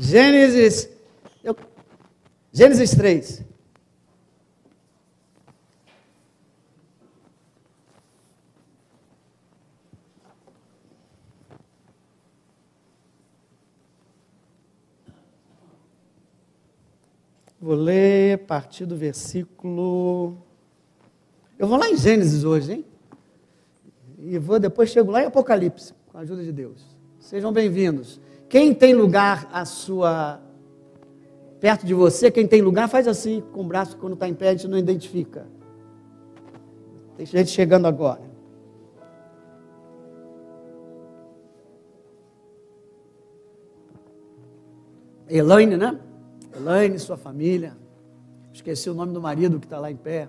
Gênesis. Eu, Gênesis 3. Vou ler a partir do versículo. Eu vou lá em Gênesis hoje, hein? E vou depois chego lá em Apocalipse, com a ajuda de Deus. Sejam bem-vindos. Quem tem lugar a sua perto de você, quem tem lugar, faz assim com o braço quando está em pé, a gente não identifica. Tem gente chegando agora. Elaine, né? Elaine, sua família. Esqueci o nome do marido que está lá em pé.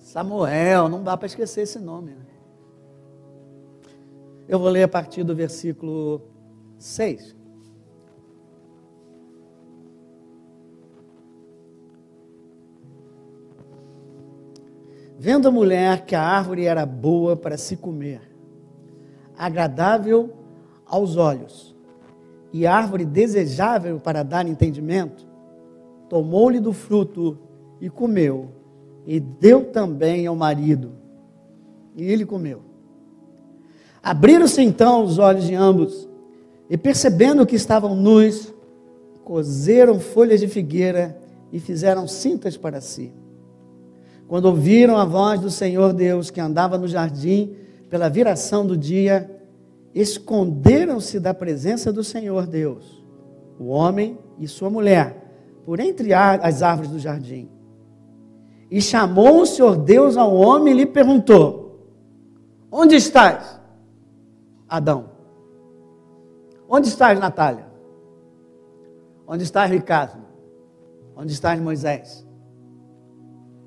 Samuel, não dá para esquecer esse nome. Né? Eu vou ler a partir do versículo 6. Vendo a mulher que a árvore era boa para se comer, agradável aos olhos e árvore desejável para dar entendimento, tomou-lhe do fruto e comeu, e deu também ao marido, e ele comeu. Abriram-se então os olhos de ambos, e percebendo que estavam nus, cozeram folhas de figueira e fizeram cintas para si. Quando ouviram a voz do Senhor Deus que andava no jardim pela viração do dia, esconderam-se da presença do Senhor Deus, o homem e sua mulher, por entre as árvores do jardim. E chamou o Senhor Deus ao homem e lhe perguntou: Onde estás, Adão? Onde estás, Natália? Onde estás, Ricardo? Onde estás, Moisés?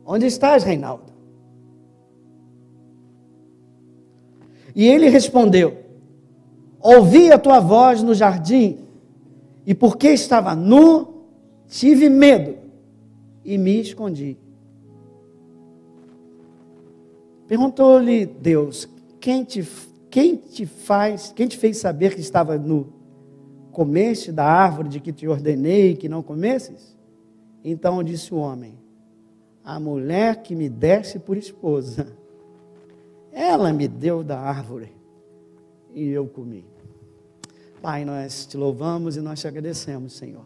Onde estás, Reinaldo? E ele respondeu: Ouvi a tua voz no jardim, e porque estava nu, tive medo e me escondi. Perguntou-lhe Deus: quem te, quem te faz, quem te fez saber que estava nu? Comeste da árvore de que te ordenei que não comesses? Então disse o homem: A mulher que me desse por esposa, ela me deu da árvore e eu comi. Pai, nós te louvamos e nós te agradecemos, Senhor.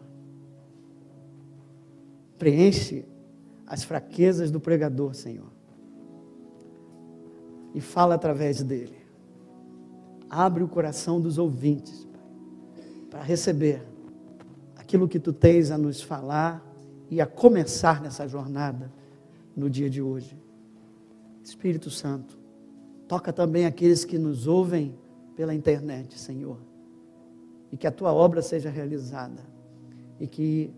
Preenche as fraquezas do pregador, Senhor. E fala através dele. Abre o coração dos ouvintes, Pai, para receber aquilo que tu tens a nos falar e a começar nessa jornada no dia de hoje. Espírito Santo, toca também aqueles que nos ouvem pela internet, Senhor e que a tua obra seja realizada e que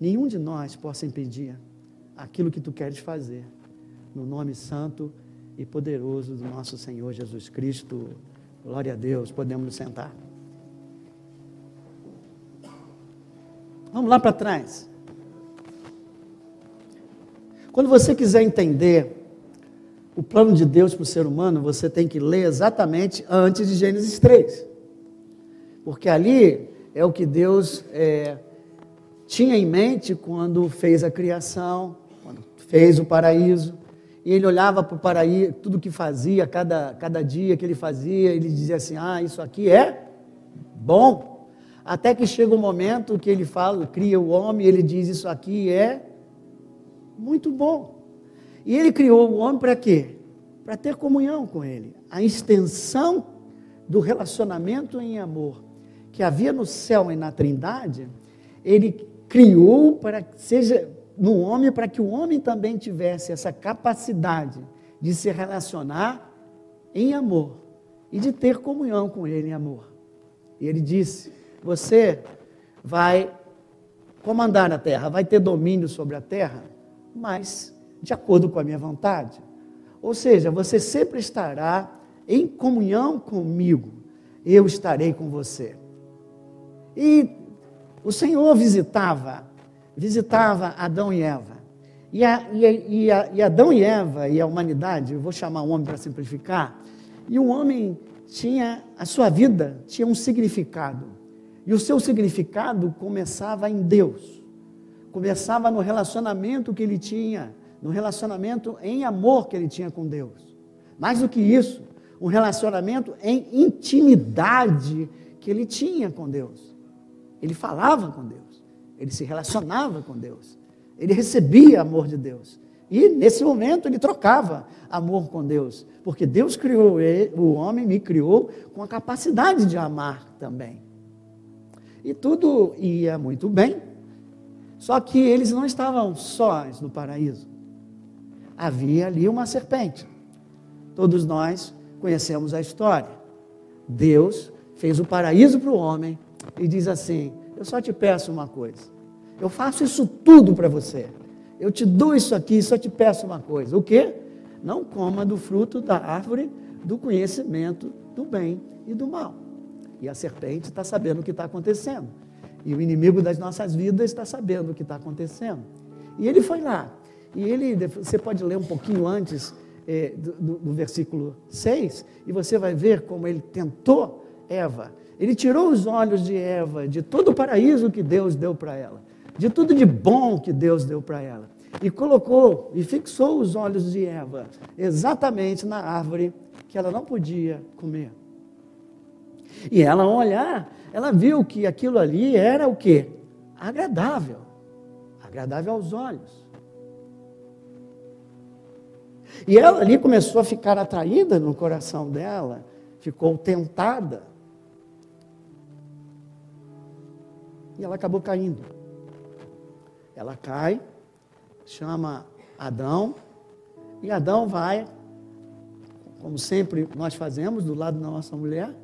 nenhum de nós possa impedir aquilo que tu queres fazer. No nome santo e poderoso do nosso Senhor Jesus Cristo. Glória a Deus. Podemos nos sentar. Vamos lá para trás. Quando você quiser entender o plano de Deus para o ser humano, você tem que ler exatamente antes de Gênesis 3 porque ali é o que Deus é, tinha em mente quando fez a criação, quando fez o paraíso. E ele olhava para o paraíso, tudo que fazia, cada, cada dia que ele fazia, ele dizia assim: Ah, isso aqui é bom. Até que chega o momento que ele fala, cria o homem, ele diz: Isso aqui é muito bom. E ele criou o homem para quê? Para ter comunhão com ele. A extensão do relacionamento em amor que havia no céu e na Trindade, ele criou para que seja no homem para que o homem também tivesse essa capacidade de se relacionar em amor e de ter comunhão com ele em amor. E ele disse: Você vai comandar a terra, vai ter domínio sobre a terra, mas de acordo com a minha vontade. Ou seja, você sempre estará em comunhão comigo, eu estarei com você. E o Senhor visitava, visitava Adão e Eva. E, a, e, a, e, a, e Adão e Eva e a humanidade, eu vou chamar o homem para simplificar, e o homem tinha, a sua vida tinha um significado. E o seu significado começava em Deus, começava no relacionamento que ele tinha, no relacionamento em amor que ele tinha com Deus. Mais do que isso, um relacionamento em intimidade que ele tinha com Deus. Ele falava com Deus, ele se relacionava com Deus, ele recebia amor de Deus. E nesse momento ele trocava amor com Deus, porque Deus criou ele, o homem, me criou com a capacidade de amar também. E tudo ia muito bem, só que eles não estavam sós no paraíso. Havia ali uma serpente. Todos nós conhecemos a história. Deus fez o paraíso para o homem e diz assim: Eu só te peço uma coisa. Eu faço isso tudo para você. Eu te dou isso aqui, só te peço uma coisa. O quê? Não coma do fruto da árvore do conhecimento do bem e do mal. E a serpente está sabendo o que está acontecendo. E o inimigo das nossas vidas está sabendo o que está acontecendo. E ele foi lá. E ele, você pode ler um pouquinho antes é, do, do versículo 6, e você vai ver como ele tentou Eva. Ele tirou os olhos de Eva de todo o paraíso que Deus deu para ela, de tudo de bom que Deus deu para ela, e colocou e fixou os olhos de Eva exatamente na árvore que ela não podia comer. E ela, ao olhar, ela viu que aquilo ali era o que? Agradável. Agradável aos olhos. E ela ali começou a ficar atraída no coração dela, ficou tentada. E ela acabou caindo. Ela cai, chama Adão, e Adão vai, como sempre nós fazemos, do lado da nossa mulher,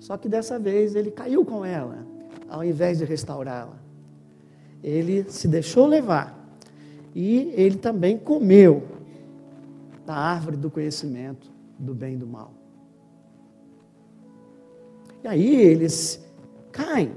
só que dessa vez ele caiu com ela, ao invés de restaurá-la. Ele se deixou levar e ele também comeu da árvore do conhecimento do bem e do mal. E aí eles caem.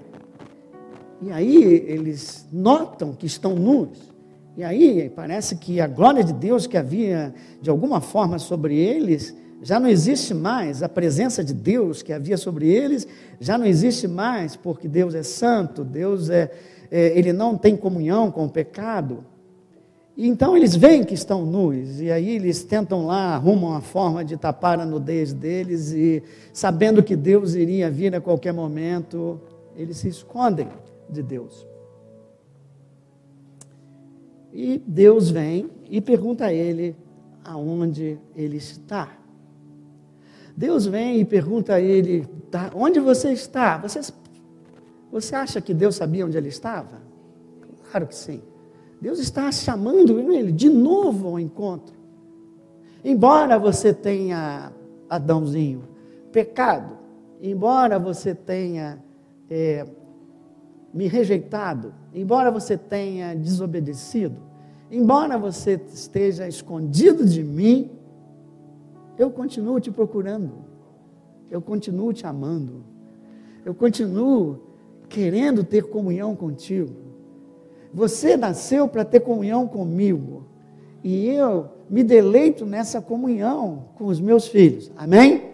E aí eles notam que estão nus. E aí parece que a glória de Deus que havia de alguma forma sobre eles já não existe mais, a presença de Deus que havia sobre eles já não existe mais, porque Deus é santo, Deus é, é ele não tem comunhão com o pecado. E então eles veem que estão nus, e aí eles tentam lá, arrumam uma forma de tapar a nudez deles, e sabendo que Deus iria vir a qualquer momento, eles se escondem de Deus. E Deus vem e pergunta a ele aonde ele está. Deus vem e pergunta a ele: tá, onde você está? Você, você acha que Deus sabia onde ele estava? Claro que sim. Deus está chamando ele de novo ao encontro. Embora você tenha, Adãozinho, pecado, embora você tenha é, me rejeitado, embora você tenha desobedecido, embora você esteja escondido de mim, eu continuo te procurando, eu continuo te amando, eu continuo querendo ter comunhão contigo. Você nasceu para ter comunhão comigo. E eu me deleito nessa comunhão com os meus filhos. Amém?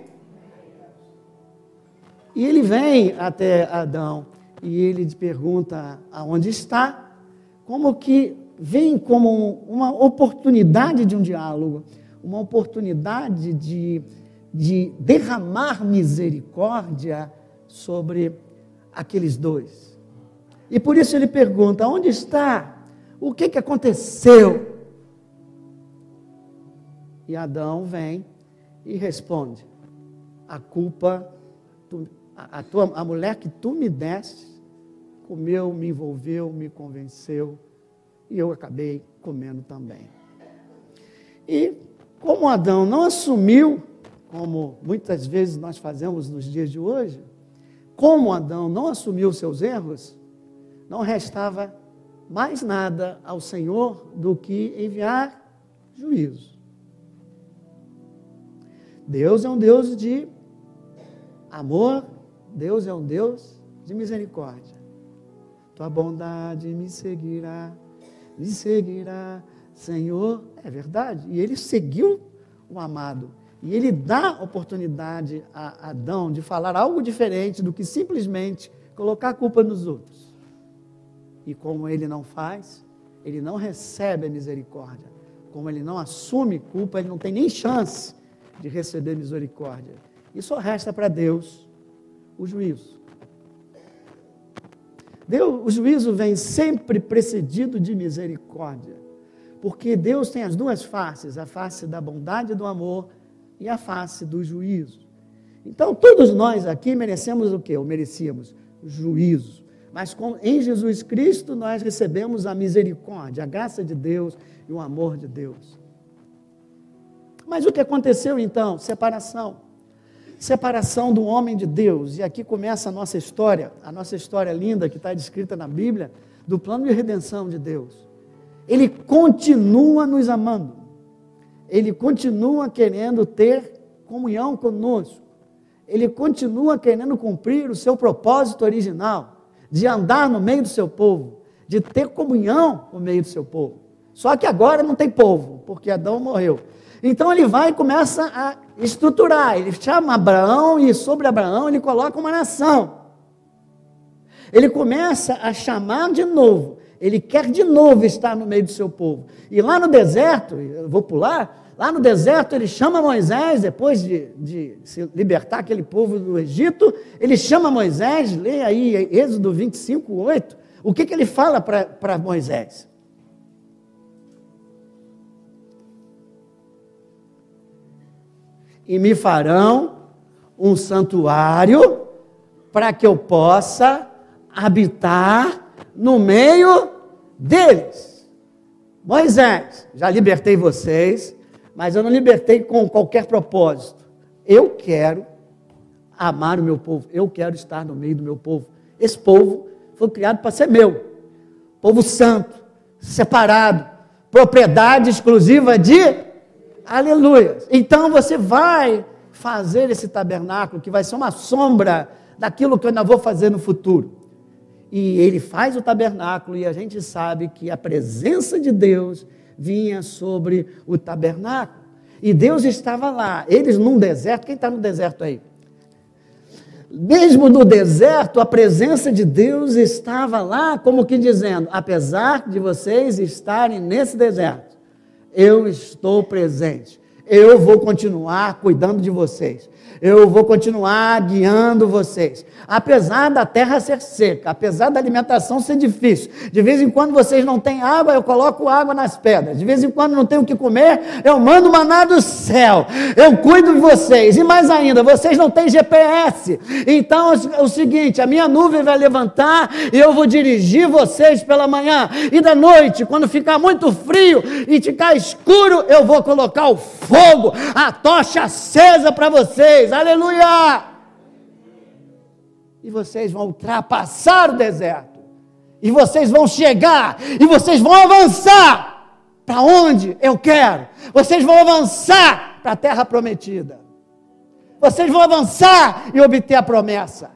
E ele vem até Adão e ele pergunta aonde está, como que vem como uma oportunidade de um diálogo, uma oportunidade de, de derramar misericórdia sobre aqueles dois. E por isso ele pergunta: onde está? O que, que aconteceu? E Adão vem e responde: a culpa, a, a, tua, a mulher que tu me deste, comeu, me envolveu, me convenceu, e eu acabei comendo também. E como Adão não assumiu, como muitas vezes nós fazemos nos dias de hoje, como Adão não assumiu seus erros, não restava mais nada ao Senhor do que enviar juízo. Deus é um Deus de amor, Deus é um Deus de misericórdia. Tua bondade me seguirá, me seguirá, Senhor. É verdade. E ele seguiu o amado. E ele dá oportunidade a Adão de falar algo diferente do que simplesmente colocar a culpa nos outros. E como ele não faz, ele não recebe a misericórdia. Como ele não assume culpa, ele não tem nem chance de receber misericórdia. E só resta para Deus o juízo. Deus, o juízo vem sempre precedido de misericórdia, porque Deus tem as duas faces, a face da bondade e do amor e a face do juízo. Então, todos nós aqui merecemos o quê? Ou merecíamos juízo. Mas com, em Jesus Cristo nós recebemos a misericórdia, a graça de Deus e o amor de Deus. Mas o que aconteceu então? Separação. Separação do homem de Deus. E aqui começa a nossa história, a nossa história linda que está descrita na Bíblia, do plano de redenção de Deus. Ele continua nos amando. Ele continua querendo ter comunhão conosco ele continua querendo cumprir o seu propósito original, de andar no meio do seu povo, de ter comunhão no meio do seu povo. Só que agora não tem povo, porque Adão morreu. Então ele vai e começa a estruturar. Ele chama Abraão e sobre Abraão ele coloca uma nação. Ele começa a chamar de novo. Ele quer de novo estar no meio do seu povo. E lá no deserto, eu vou pular, Lá no deserto, ele chama Moisés, depois de, de se libertar aquele povo do Egito, ele chama Moisés, lê aí Êxodo 25, 8. O que, que ele fala para Moisés? E me farão um santuário para que eu possa habitar no meio deles. Moisés, já libertei vocês, mas eu não libertei com qualquer propósito. Eu quero amar o meu povo, eu quero estar no meio do meu povo. Esse povo foi criado para ser meu. Povo santo, separado, propriedade exclusiva de aleluia. Então você vai fazer esse tabernáculo que vai ser uma sombra daquilo que eu ainda vou fazer no futuro. E ele faz o tabernáculo e a gente sabe que a presença de Deus vinha sobre o tabernáculo. E Deus estava lá. Eles num deserto. Quem está no deserto aí? Mesmo no deserto, a presença de Deus estava lá, como que dizendo: apesar de vocês estarem nesse deserto, eu estou presente. Eu vou continuar cuidando de vocês eu vou continuar guiando vocês. Apesar da terra ser seca, apesar da alimentação ser difícil, de vez em quando vocês não têm água, eu coloco água nas pedras. De vez em quando não tenho o que comer, eu mando maná do céu. Eu cuido de vocês. E mais ainda, vocês não têm GPS. Então é o seguinte: a minha nuvem vai levantar e eu vou dirigir vocês pela manhã. E da noite, quando ficar muito frio e ficar escuro, eu vou colocar o fogo, a tocha acesa para vocês aleluia! E vocês vão ultrapassar o deserto, e vocês vão chegar, e vocês vão avançar para onde eu quero, vocês vão avançar para a terra prometida, vocês vão avançar e obter a promessa.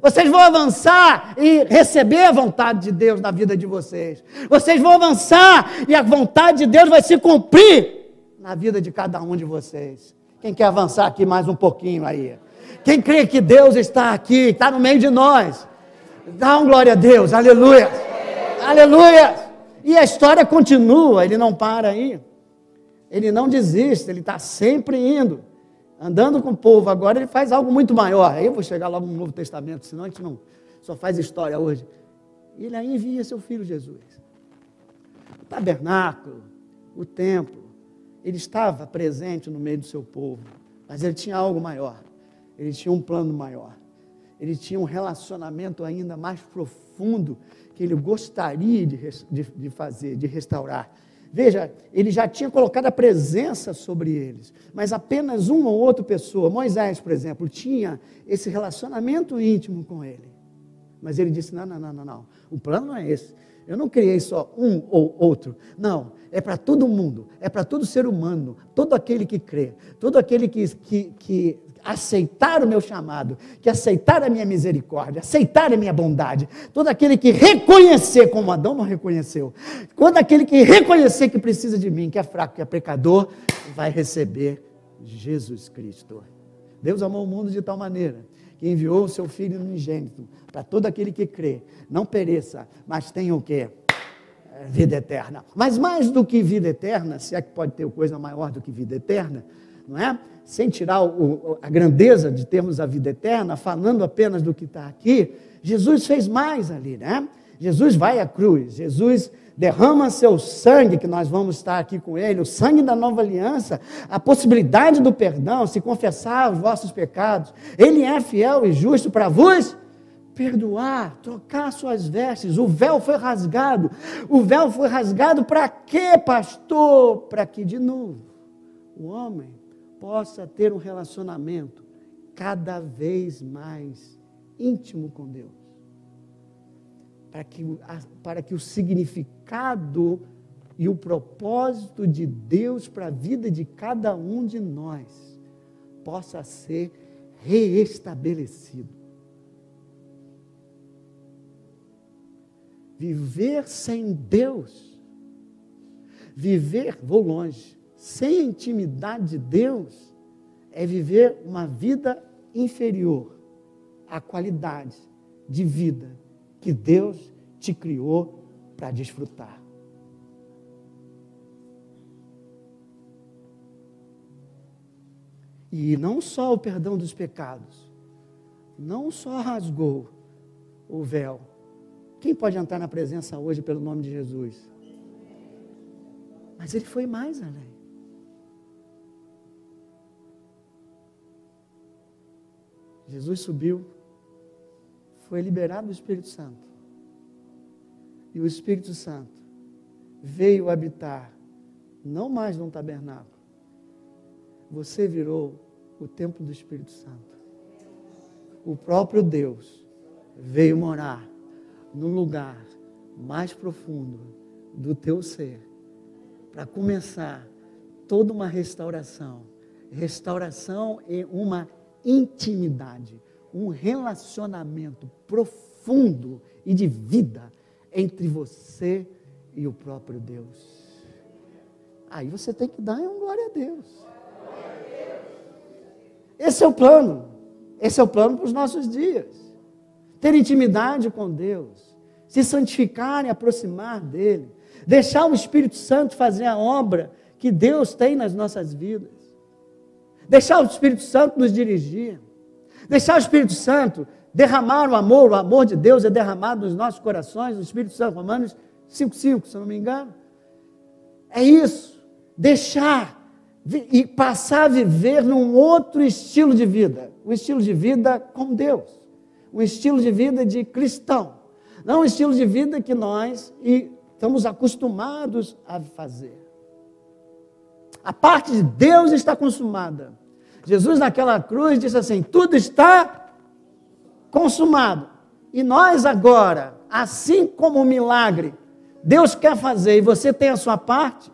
Vocês vão avançar e receber a vontade de Deus na vida de vocês. Vocês vão avançar e a vontade de Deus vai se cumprir na vida de cada um de vocês. Quem quer avançar aqui mais um pouquinho aí? Quem crê que Deus está aqui, está no meio de nós? Dá um glória a Deus, aleluia! Aleluia! E a história continua, ele não para aí. Ele não desiste, ele está sempre indo, andando com o povo. Agora ele faz algo muito maior. Aí eu vou chegar logo no Novo Testamento, senão a gente não só faz história hoje. Ele aí envia seu filho Jesus. O tabernáculo, o templo, ele estava presente no meio do seu povo, mas ele tinha algo maior. Ele tinha um plano maior. Ele tinha um relacionamento ainda mais profundo que ele gostaria de, de, de fazer, de restaurar. Veja, ele já tinha colocado a presença sobre eles, mas apenas uma ou outra pessoa, Moisés, por exemplo, tinha esse relacionamento íntimo com ele. Mas ele disse: não, não, não, não, não. O plano não é esse. Eu não criei só um ou outro. Não, é para todo mundo, é para todo ser humano, todo aquele que crê, todo aquele que, que, que aceitar o meu chamado, que aceitar a minha misericórdia, aceitar a minha bondade, todo aquele que reconhecer, como Adão não reconheceu, todo aquele que reconhecer que precisa de mim, que é fraco, que é pecador, vai receber Jesus Cristo. Deus amou o mundo de tal maneira que enviou o seu Filho unigênito, para todo aquele que crê, não pereça, mas tenha o quê? Vida eterna. Mas mais do que vida eterna, se é que pode ter coisa maior do que vida eterna, não é? Sem tirar o, a grandeza de termos a vida eterna, falando apenas do que está aqui, Jesus fez mais ali, né? Jesus vai à cruz, Jesus derrama seu sangue, que nós vamos estar aqui com ele, o sangue da nova aliança, a possibilidade do perdão, se confessar os vossos pecados. Ele é fiel e justo para vos perdoar, trocar suas vestes. O véu foi rasgado. O véu foi rasgado para quê, pastor? Para que de novo o homem possa ter um relacionamento cada vez mais íntimo com Deus para que, para que o significado e o propósito de Deus para a vida de cada um de nós possa ser reestabelecido. Viver sem Deus, viver, vou longe, sem a intimidade de Deus, é viver uma vida inferior à qualidade de vida que Deus te criou para desfrutar. E não só o perdão dos pecados, não só rasgou o véu. Quem pode entrar na presença hoje pelo nome de Jesus? Mas ele foi mais além. Jesus subiu foi liberado o Espírito Santo. E o Espírito Santo veio habitar, não mais num tabernáculo. Você virou o templo do Espírito Santo. O próprio Deus veio morar no lugar mais profundo do teu ser, para começar toda uma restauração restauração e uma intimidade um relacionamento profundo e de vida entre você e o próprio Deus. Aí você tem que dar um glória a Deus. Esse é o plano. Esse é o plano para os nossos dias. Ter intimidade com Deus, se santificar e aproximar dele, deixar o Espírito Santo fazer a obra que Deus tem nas nossas vidas, deixar o Espírito Santo nos dirigir. Deixar o Espírito Santo derramar o amor, o amor de Deus é derramado nos nossos corações, o Espírito Santo, Romanos 5,5, se não me engano. É isso. Deixar e passar a viver num outro estilo de vida. O estilo de vida com Deus. Um estilo de vida de cristão. Não um estilo de vida que nós estamos acostumados a fazer. A parte de Deus está consumada. Jesus naquela cruz disse assim: tudo está consumado. E nós agora, assim como o milagre, Deus quer fazer e você tem a sua parte,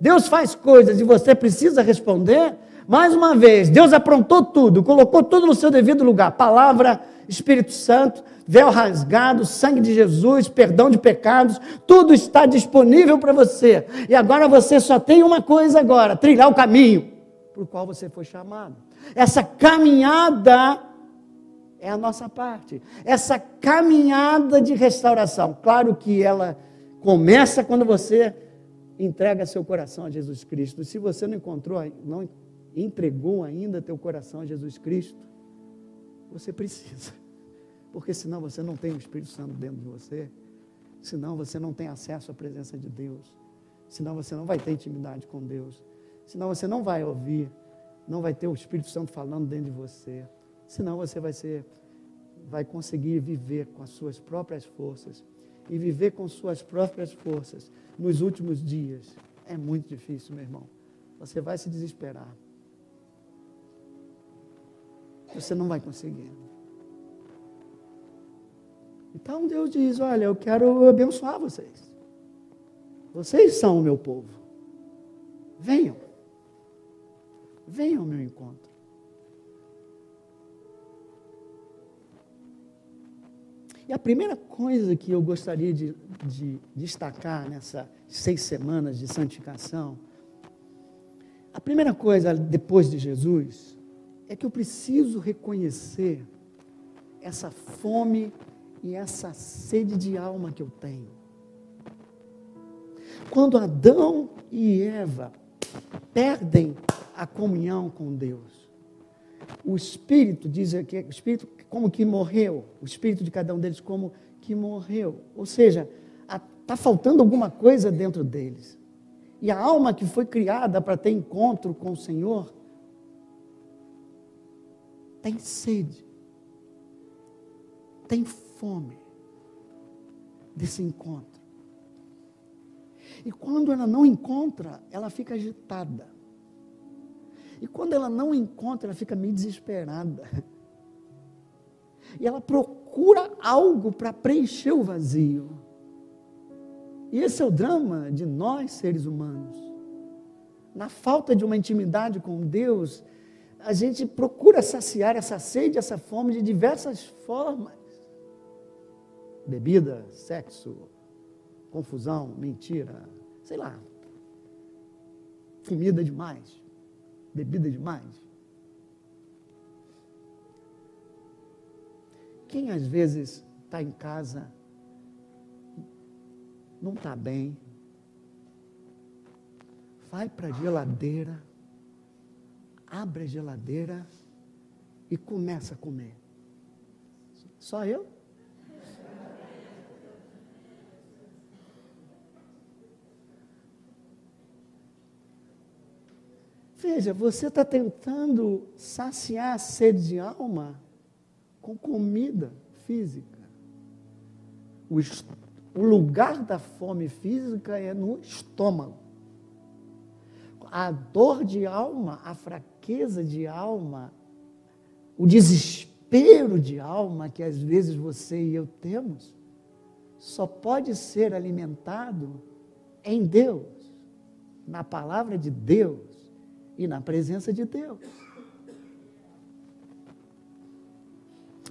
Deus faz coisas e você precisa responder. Mais uma vez, Deus aprontou tudo, colocou tudo no seu devido lugar: palavra, Espírito Santo, véu rasgado, sangue de Jesus, perdão de pecados, tudo está disponível para você. E agora você só tem uma coisa agora: trilhar o caminho para o qual você foi chamado. Essa caminhada é a nossa parte. Essa caminhada de restauração. Claro que ela começa quando você entrega seu coração a Jesus Cristo. Se você não encontrou, não entregou ainda teu coração a Jesus Cristo, você precisa. Porque senão você não tem o Espírito Santo dentro de você. Senão você não tem acesso à presença de Deus. Senão você não vai ter intimidade com Deus senão você não vai ouvir, não vai ter o Espírito Santo falando dentro de você, senão você vai ser, vai conseguir viver com as suas próprias forças e viver com suas próprias forças nos últimos dias é muito difícil, meu irmão. Você vai se desesperar. Você não vai conseguir. Então Deus diz: Olha, eu quero abençoar vocês. Vocês são o meu povo. Venham. Venha ao meu encontro. E a primeira coisa que eu gostaria de, de destacar nessas seis semanas de santificação, a primeira coisa depois de Jesus, é que eu preciso reconhecer essa fome e essa sede de alma que eu tenho. Quando Adão e Eva perdem a comunhão com Deus, o espírito, diz aqui, o espírito como que morreu, o espírito de cada um deles como que morreu. Ou seja, está faltando alguma coisa dentro deles. E a alma que foi criada para ter encontro com o Senhor tem sede, tem fome desse encontro. E quando ela não encontra, ela fica agitada. E quando ela não encontra, ela fica meio desesperada. E ela procura algo para preencher o vazio. E esse é o drama de nós, seres humanos. Na falta de uma intimidade com Deus, a gente procura saciar essa sede, essa fome de diversas formas. Bebida, sexo, confusão, mentira, sei lá. Comida demais, bebida demais. Quem às vezes está em casa não está bem, vai para a geladeira, abre a geladeira e começa a comer. Só eu? Veja, você está tentando saciar a sede de alma com comida física. O o lugar da fome física é no estômago. A dor de alma, a fraqueza de alma, o desespero de alma que às vezes você e eu temos, só pode ser alimentado em Deus, na palavra de Deus e na presença de Deus.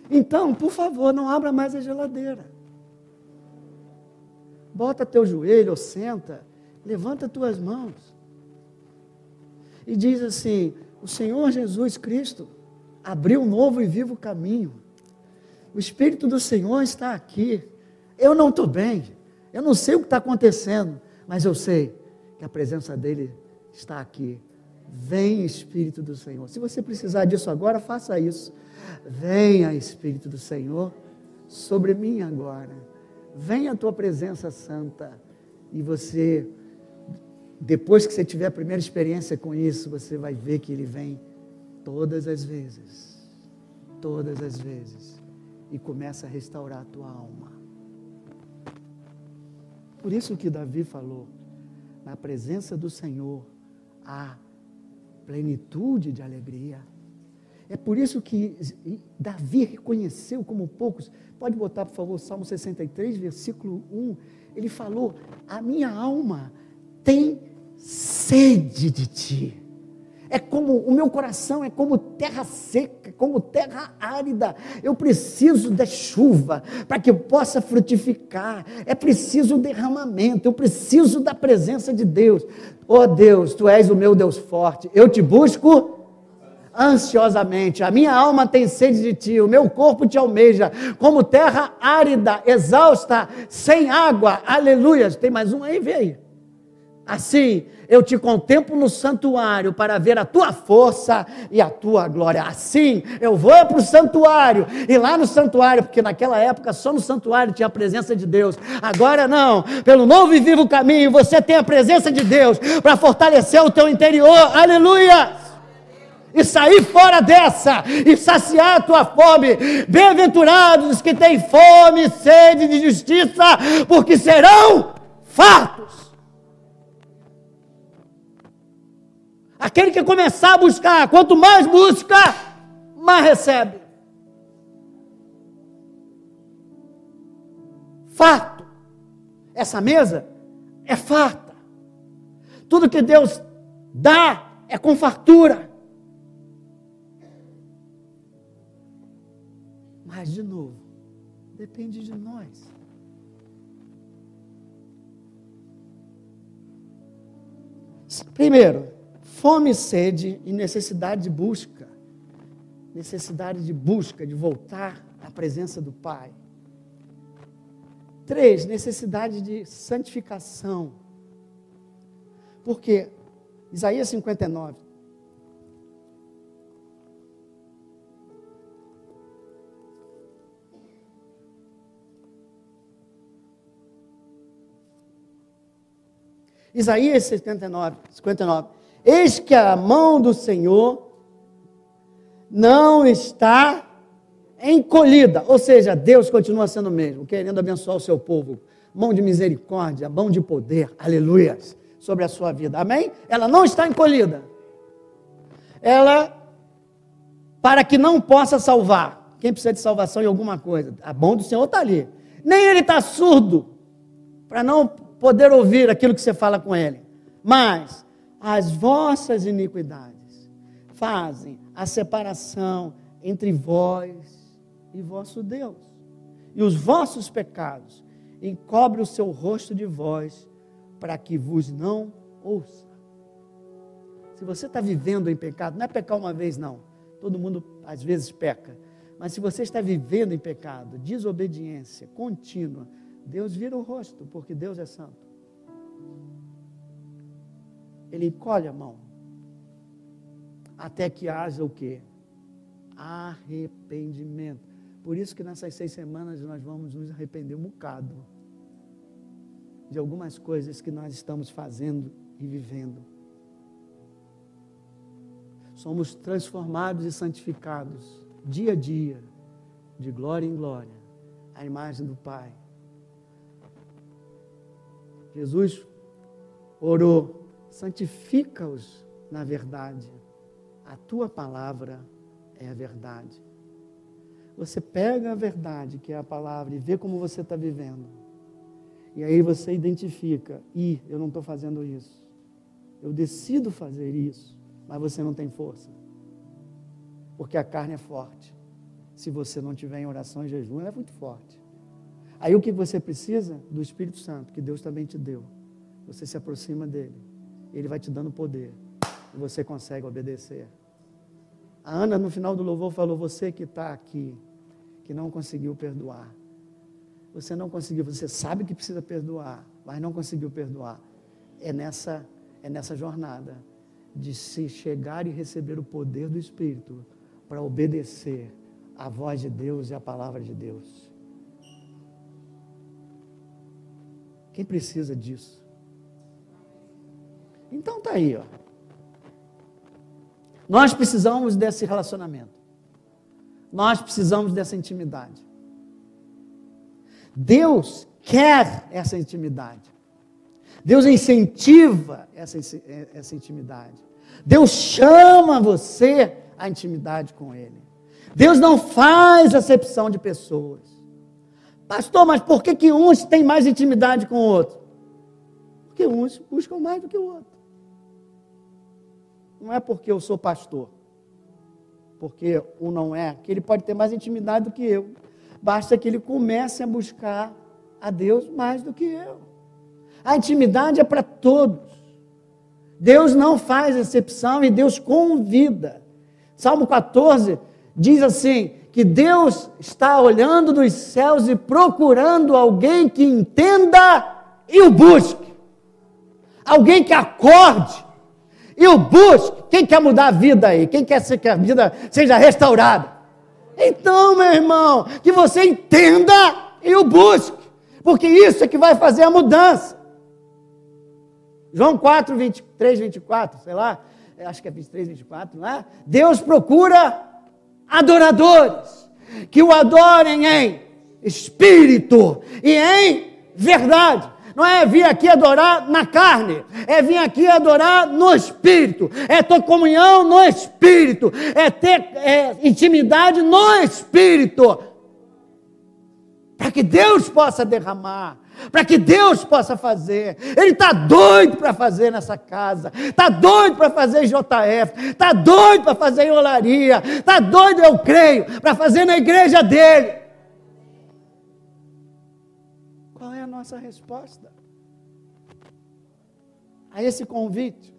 Então, por favor, não abra mais a geladeira. Bota teu joelho ou senta, levanta tuas mãos. E diz assim: O Senhor Jesus Cristo abriu um novo e vivo caminho. O Espírito do Senhor está aqui. Eu não estou bem, eu não sei o que está acontecendo, mas eu sei que a presença dEle está aqui. Vem, Espírito do Senhor. Se você precisar disso agora, faça isso. Venha, Espírito do Senhor, sobre mim agora Venha a tua presença santa e você, depois que você tiver a primeira experiência com isso, você vai ver que ele vem todas as vezes, todas as vezes, e começa a restaurar a tua alma. Por isso que Davi falou, na presença do Senhor há plenitude de alegria. É por isso que Davi reconheceu como poucos Pode botar, por favor, Salmo 63, versículo 1. Ele falou: A minha alma tem sede de ti. É como o meu coração é como terra seca, como terra árida. Eu preciso da chuva para que eu possa frutificar. É preciso o derramamento, eu preciso da presença de Deus. Oh Deus, tu és o meu Deus forte. Eu te busco ansiosamente. A minha alma tem sede de ti, o meu corpo te almeja, como terra árida, exausta, sem água. Aleluia. Tem mais um aí, vê aí. Assim, eu te contemplo no santuário para ver a tua força e a tua glória. Assim, eu vou para o santuário, e lá no santuário, porque naquela época só no santuário tinha a presença de Deus. Agora não, pelo novo e vivo caminho, você tem a presença de Deus para fortalecer o teu interior. Aleluia! e sair fora dessa e saciar a tua fome. Bem-aventurados os que têm fome e sede de justiça, porque serão fartos. Aquele que começar a buscar, quanto mais busca, mais recebe. Farto. Essa mesa é farta. Tudo que Deus dá é com fartura. Mas, de novo, depende de nós. Primeiro, fome, sede e necessidade de busca. Necessidade de busca, de voltar a presença do Pai. Três, necessidade de santificação. Porque Isaías 59. Isaías 79, 59. Eis que a mão do Senhor não está encolhida. Ou seja, Deus continua sendo o mesmo, querendo abençoar o seu povo. Mão de misericórdia, mão de poder, aleluias, sobre a sua vida. Amém? Ela não está encolhida. Ela, para que não possa salvar. Quem precisa de salvação em alguma coisa? A mão do Senhor está ali. Nem ele está surdo, para não poder ouvir aquilo que você fala com ele. Mas as vossas iniquidades fazem a separação entre vós e vosso Deus. E os vossos pecados encobrem o seu rosto de vós, para que vos não ouça. Se você está vivendo em pecado, não é pecar uma vez, não. Todo mundo às vezes peca. Mas se você está vivendo em pecado, desobediência contínua, Deus vira o rosto, porque Deus é santo. Ele encolhe a mão. Até que haja o quê? Arrependimento. Por isso que nessas seis semanas nós vamos nos arrepender um bocado de algumas coisas que nós estamos fazendo e vivendo. Somos transformados e santificados dia a dia, de glória em glória, à imagem do Pai. Jesus orou: santifica-os na verdade. A tua palavra é a verdade. Você pega a verdade, que é a palavra, e vê como você está vivendo. E aí você identifica: e eu não estou fazendo isso. Eu decido fazer isso, mas você não tem força. Porque a carne é forte. Se você não tiver em oração e jejum, ela é muito forte. Aí o que você precisa? Do Espírito Santo, que Deus também te deu. Você se aproxima dele. Ele vai te dando poder. E você consegue obedecer. A Ana, no final do louvor, falou: Você que está aqui, que não conseguiu perdoar. Você não conseguiu, você sabe que precisa perdoar, mas não conseguiu perdoar. É nessa, é nessa jornada de se chegar e receber o poder do Espírito para obedecer à voz de Deus e à palavra de Deus. Quem precisa disso? Então tá aí, ó. Nós precisamos desse relacionamento. Nós precisamos dessa intimidade. Deus quer essa intimidade. Deus incentiva essa, essa intimidade. Deus chama você à intimidade com Ele. Deus não faz acepção de pessoas. Pastor, mas por que, que uns têm mais intimidade com o outro? Porque uns buscam mais do que o outro. Não é porque eu sou pastor, porque um não é, que ele pode ter mais intimidade do que eu. Basta que ele comece a buscar a Deus mais do que eu. A intimidade é para todos. Deus não faz exceção e Deus convida. Salmo 14 diz assim: que Deus está olhando dos céus e procurando alguém que entenda e o busque. Alguém que acorde e o busque. Quem quer mudar a vida aí? Quem quer que a vida seja restaurada? Então, meu irmão, que você entenda e o busque, porque isso é que vai fazer a mudança. João 4, 23, 24, sei lá, acho que é 23, 24, lá. Deus procura adoradores, que o adorem em espírito e em verdade. Não é vir aqui adorar na carne, é vir aqui adorar no espírito, é ter comunhão no espírito, é ter é, intimidade no espírito, para que Deus possa derramar para que Deus possa fazer. Ele está doido para fazer nessa casa, está doido para fazer JF, está doido para fazer em Olaria, está doido, eu creio, para fazer na igreja dele. nossa resposta a esse convite?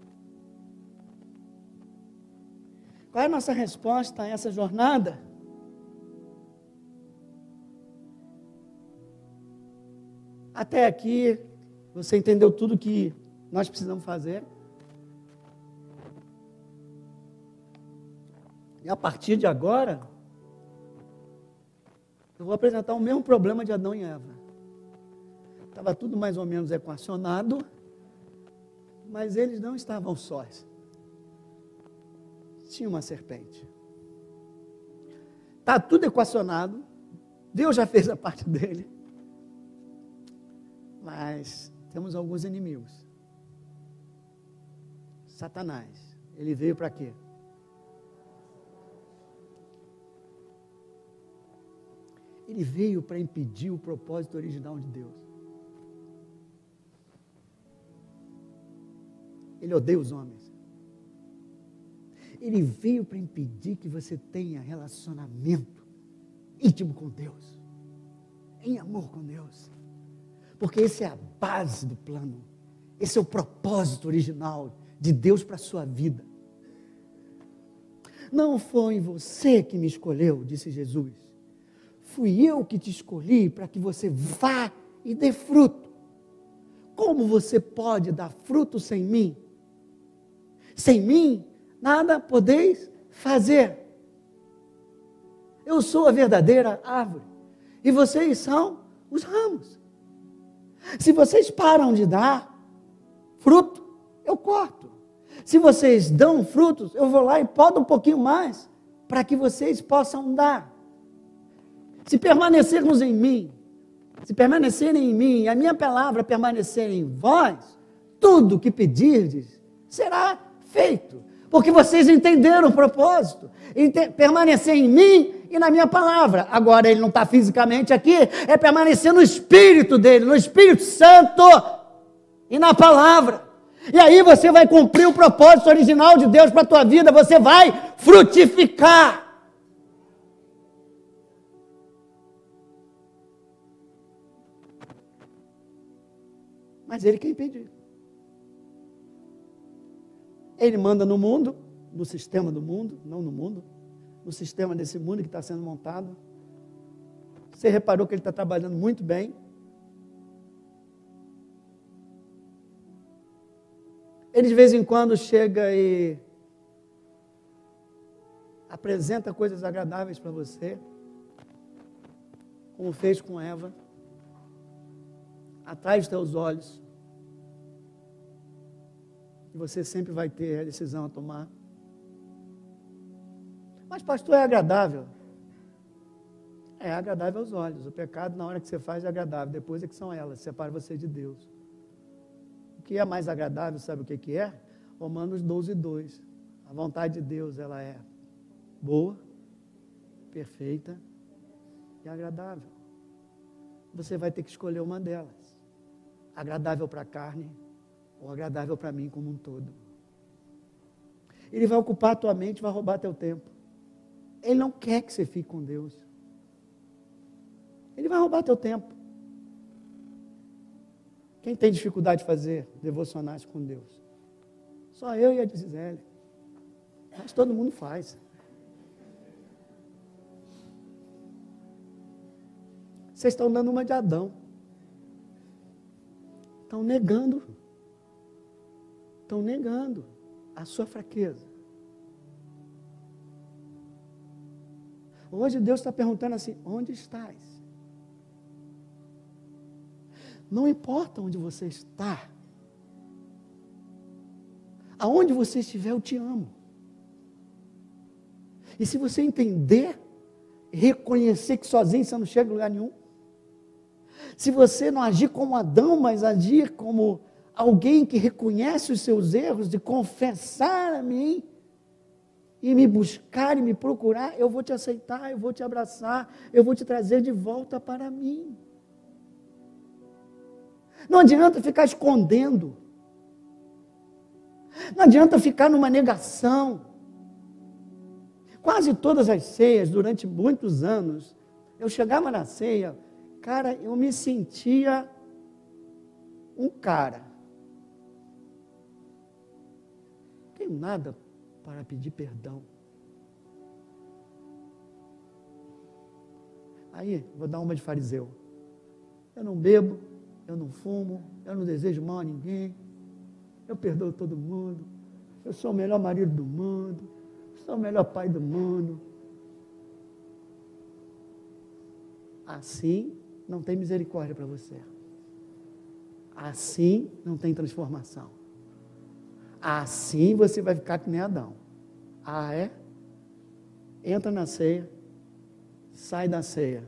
Qual é a nossa resposta a essa jornada? Até aqui, você entendeu tudo que nós precisamos fazer. E a partir de agora, eu vou apresentar o mesmo problema de Adão e Eva. Estava tudo mais ou menos equacionado, mas eles não estavam sós. Tinha uma serpente. Está tudo equacionado, Deus já fez a parte dele, mas temos alguns inimigos. Satanás, ele veio para quê? Ele veio para impedir o propósito original de Deus. Ele odeia os homens. Ele veio para impedir que você tenha relacionamento íntimo com Deus, em amor com Deus, porque esse é a base do plano, esse é o propósito original de Deus para a sua vida. Não foi você que me escolheu, disse Jesus. Fui eu que te escolhi para que você vá e dê fruto. Como você pode dar fruto sem mim? Sem mim, nada podeis fazer. Eu sou a verdadeira árvore. E vocês são os ramos. Se vocês param de dar fruto, eu corto. Se vocês dão frutos, eu vou lá e podo um pouquinho mais, para que vocês possam dar. Se permanecermos em mim, se permanecerem em mim, e a minha palavra permanecer em vós, tudo que pedirdes será feito. Porque vocês entenderam o propósito. permanecer em mim e na minha palavra. Agora ele não está fisicamente aqui, é permanecer no Espírito dele, no Espírito Santo e na palavra. E aí você vai cumprir o propósito original de Deus para a tua vida, você vai frutificar. Mas ele quem pediu. Ele manda no mundo, no sistema do mundo, não no mundo no sistema desse mundo que está sendo montado. Você reparou que ele está trabalhando muito bem. Ele de vez em quando chega e apresenta coisas agradáveis para você, como fez com Eva, atrai os teus olhos, e você sempre vai ter a decisão a tomar. Mas, pastor, é agradável. É agradável aos olhos. O pecado, na hora que você faz, é agradável. Depois é que são elas, separa você de Deus. O que é mais agradável, sabe o que, que é? Romanos 12, 2. A vontade de Deus, ela é boa, perfeita e agradável. Você vai ter que escolher uma delas. Agradável para a carne ou agradável para mim como um todo. Ele vai ocupar a tua mente, vai roubar teu tempo. Ele não quer que você fique com Deus. Ele vai roubar teu tempo. Quem tem dificuldade de fazer devocionais com Deus? Só eu e a Gisele. Mas todo mundo faz. Vocês estão dando uma de Adão. Estão negando. Estão negando a sua fraqueza. Hoje Deus está perguntando assim: onde estás? Não importa onde você está, aonde você estiver, eu te amo. E se você entender, reconhecer que sozinho você não chega a lugar nenhum, se você não agir como Adão, mas agir como alguém que reconhece os seus erros, de confessar a mim, e me buscar e me procurar, eu vou te aceitar, eu vou te abraçar, eu vou te trazer de volta para mim. Não adianta ficar escondendo. Não adianta ficar numa negação. Quase todas as ceias, durante muitos anos, eu chegava na ceia, cara, eu me sentia um cara. Tenho nada para pedir perdão. Aí, vou dar uma de fariseu. Eu não bebo, eu não fumo, eu não desejo mal a ninguém, eu perdoo todo mundo, eu sou o melhor marido do mundo, sou o melhor pai do mundo. Assim não tem misericórdia para você. Assim não tem transformação. Assim você vai ficar que nem Adão. Ah, é? Entra na ceia, sai da ceia,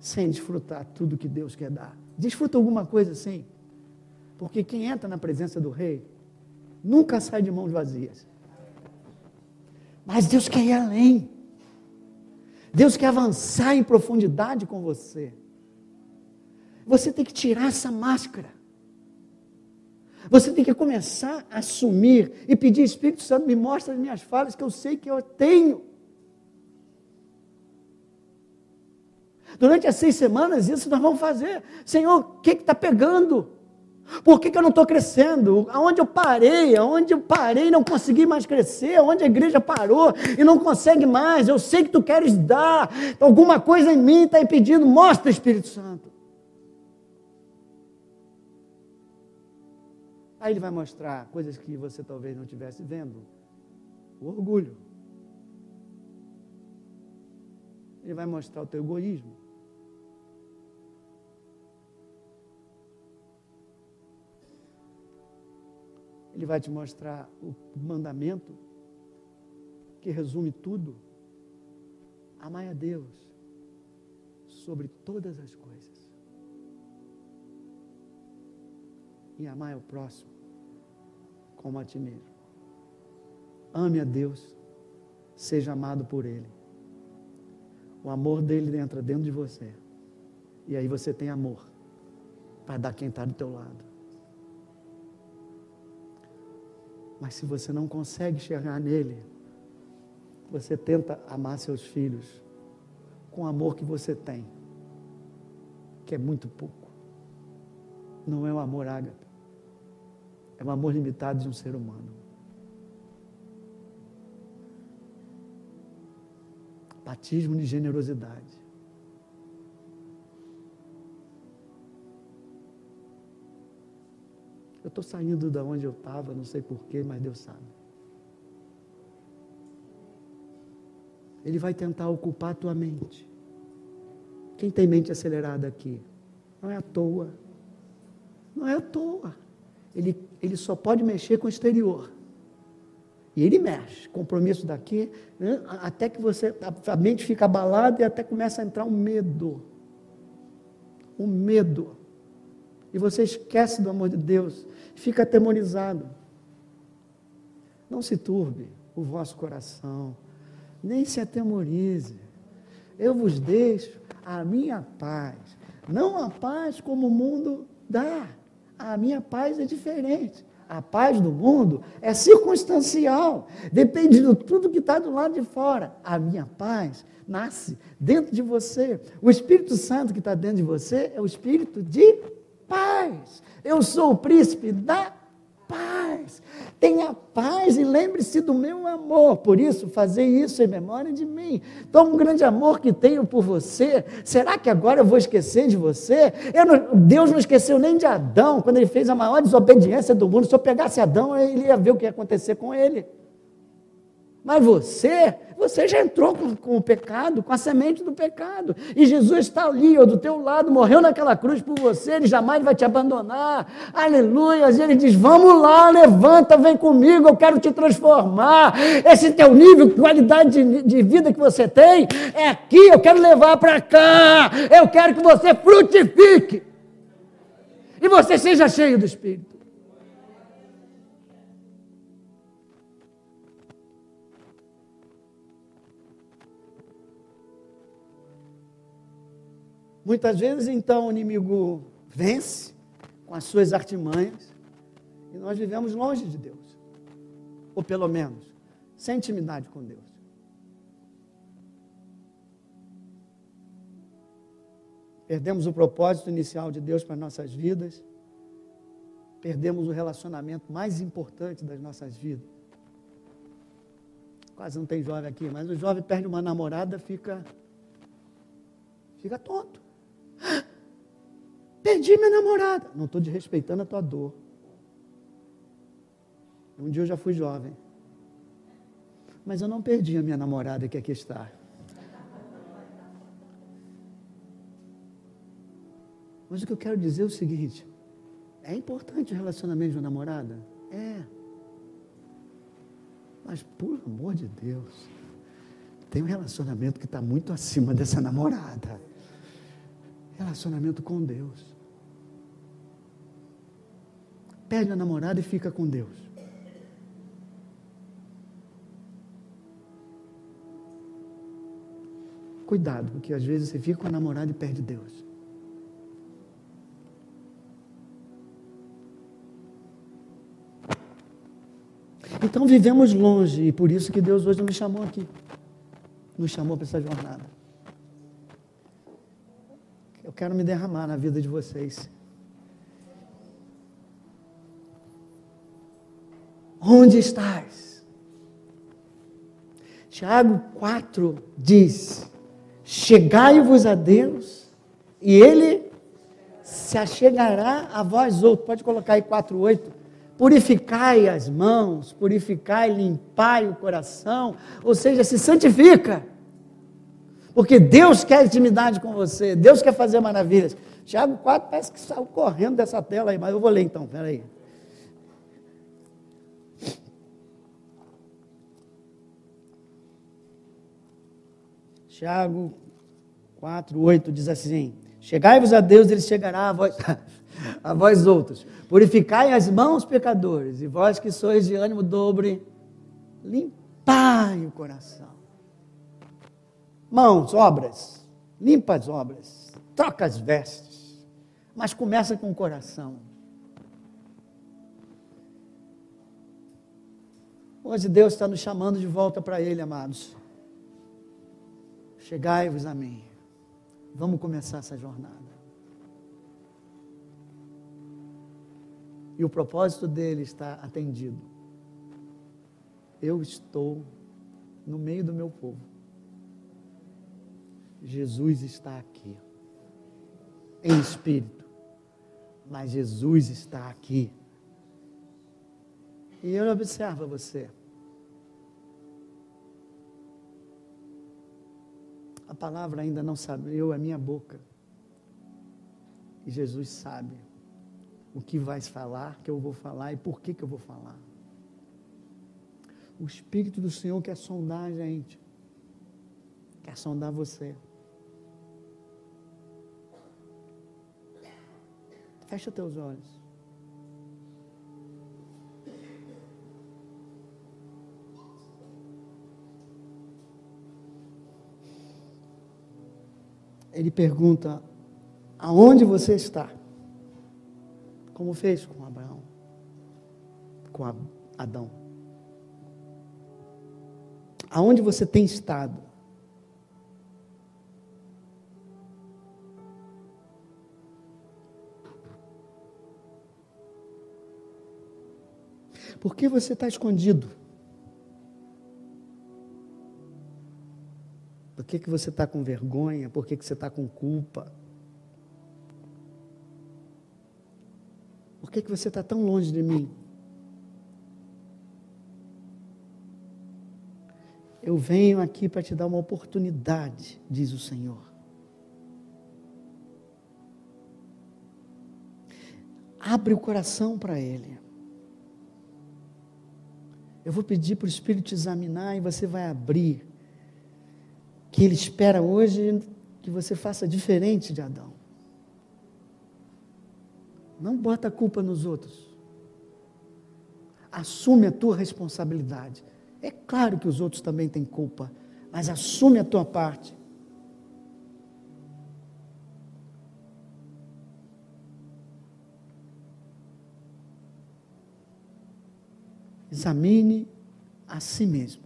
sem desfrutar tudo que Deus quer dar. Desfruta alguma coisa sim. Porque quem entra na presença do rei nunca sai de mãos vazias. Mas Deus quer ir além. Deus quer avançar em profundidade com você. Você tem que tirar essa máscara. Você tem que começar a assumir e pedir, Espírito Santo, me mostra as minhas falhas que eu sei que eu tenho. Durante as seis semanas, isso nós vamos fazer. Senhor, o que está pegando? Por que, que eu não estou crescendo? Aonde eu parei? Aonde eu parei não consegui mais crescer? Aonde a igreja parou e não consegue mais? Eu sei que tu queres dar. Alguma coisa em mim está impedindo. Mostra, Espírito Santo. Aí ele vai mostrar coisas que você talvez não estivesse vendo. O orgulho. Ele vai mostrar o teu egoísmo. Ele vai te mostrar o mandamento que resume tudo. Amai a Deus sobre todas as coisas. E amai ao próximo como a ti mesmo. Ame a Deus, seja amado por Ele. O amor dele entra dentro de você. E aí você tem amor para dar quem está do teu lado. Mas se você não consegue chegar nele, você tenta amar seus filhos com o amor que você tem, que é muito pouco. Não é o amor ágape, é o amor limitado de um ser humano. Batismo de generosidade. Eu estou saindo da onde eu estava, não sei porquê, mas Deus sabe. Ele vai tentar ocupar a tua mente. Quem tem mente acelerada aqui? Não é à toa. Não é à toa. Ele, ele só pode mexer com o exterior. E ele mexe. Compromisso daqui, né? até que você, a, mente fica abalada e até começa a entrar um medo. Um medo. E você esquece do amor de Deus fica atemorizado. Não se turbe o vosso coração, nem se atemorize. Eu vos deixo a minha paz, não a paz como o mundo dá. A minha paz é diferente. A paz do mundo é circunstancial, depende de tudo que está do lado de fora. A minha paz nasce dentro de você. O Espírito Santo que está dentro de você é o Espírito de paz. Eu sou o príncipe da paz. Tenha paz e lembre-se do meu amor. Por isso, fazer isso em memória de mim. Então, um grande amor que tenho por você. Será que agora eu vou esquecer de você? Não, Deus não esqueceu nem de Adão, quando ele fez a maior desobediência do mundo. Se eu pegasse Adão, ele ia ver o que ia acontecer com ele. Mas você, você já entrou com, com, o pecado, com a semente do pecado. E Jesus está ali, ó, do teu lado, morreu naquela cruz por você, ele jamais vai te abandonar. Aleluia. E ele diz: Vamos lá, levanta, vem comigo, eu quero te transformar. Esse teu nível, qualidade de, de vida que você tem, é aqui, eu quero levar para cá. Eu quero que você frutifique. E você seja cheio do Espírito. Muitas vezes, então, o inimigo vence com as suas artimanhas e nós vivemos longe de Deus. Ou pelo menos, sem intimidade com Deus. Perdemos o propósito inicial de Deus para nossas vidas. Perdemos o relacionamento mais importante das nossas vidas. Quase não tem jovem aqui, mas o jovem perde uma namorada, fica fica tonto. Perdi minha namorada. Não estou desrespeitando a tua dor. Um dia eu já fui jovem. Mas eu não perdi a minha namorada que aqui está. Mas o que eu quero dizer é o seguinte: é importante o relacionamento de uma namorada? É. Mas, por amor de Deus, tem um relacionamento que está muito acima dessa namorada. Relacionamento com Deus. Perde a namorada e fica com Deus. Cuidado, porque às vezes você fica com a namorada e perde Deus. Então vivemos longe e por isso que Deus hoje nos chamou aqui. Nos chamou para essa jornada. Eu quero me derramar na vida de vocês. Onde estás? Tiago 4 diz: Chegai-vos a Deus, e Ele se achegará a vós outros. Pode colocar aí 4,8 purificai as mãos, purificai, limpai o coração, ou seja, se santifica. Porque Deus quer intimidade com você, Deus quer fazer maravilhas. Tiago 4 parece que saiu correndo dessa tela aí, mas eu vou ler então, peraí. Tiago 4, 8 diz assim: Chegai-vos a Deus, ele chegará a vós, a vós outros. Purificai as mãos, pecadores, e vós que sois de ânimo dobre, limpai o coração. Mãos, obras, limpa as obras, troca as vestes, mas começa com o coração. Hoje Deus está nos chamando de volta para Ele, amados. Chegai-vos a mim. Vamos começar essa jornada. E o propósito dele está atendido. Eu estou no meio do meu povo. Jesus está aqui. Em espírito. Mas Jesus está aqui. E ele observa você. A palavra ainda não eu a minha boca. E Jesus sabe o que vais falar, que eu vou falar e por que, que eu vou falar. O Espírito do Senhor quer sondar a gente, quer sondar você. Fecha teus olhos. Ele pergunta: aonde você está? como fez com Abraão, com Adão. Aonde você tem estado? Por que você está escondido? Por que, que você está com vergonha? Por que, que você está com culpa? Por que, que você está tão longe de mim? Eu venho aqui para te dar uma oportunidade, diz o Senhor. Abre o coração para Ele. Eu vou pedir para o Espírito te examinar e você vai abrir. Que Ele espera hoje que você faça diferente de Adão. Não bota a culpa nos outros. Assume a tua responsabilidade. É claro que os outros também têm culpa, mas assume a tua parte. Examine a si mesmo.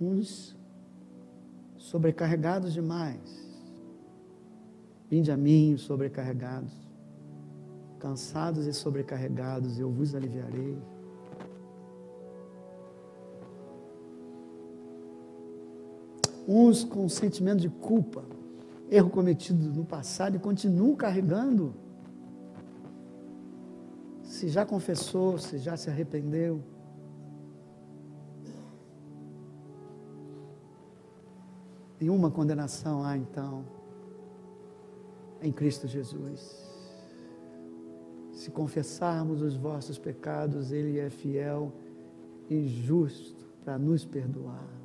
uns sobrecarregados demais. Vinde a mim, sobrecarregados. cansados e sobrecarregados, eu vos aliviarei. Uns com sentimento de culpa, erro cometido no passado e continuam carregando. Se já confessou, se já se arrependeu. Nenhuma condenação há então em Cristo Jesus. Se confessarmos os vossos pecados, Ele é fiel e justo para nos perdoar.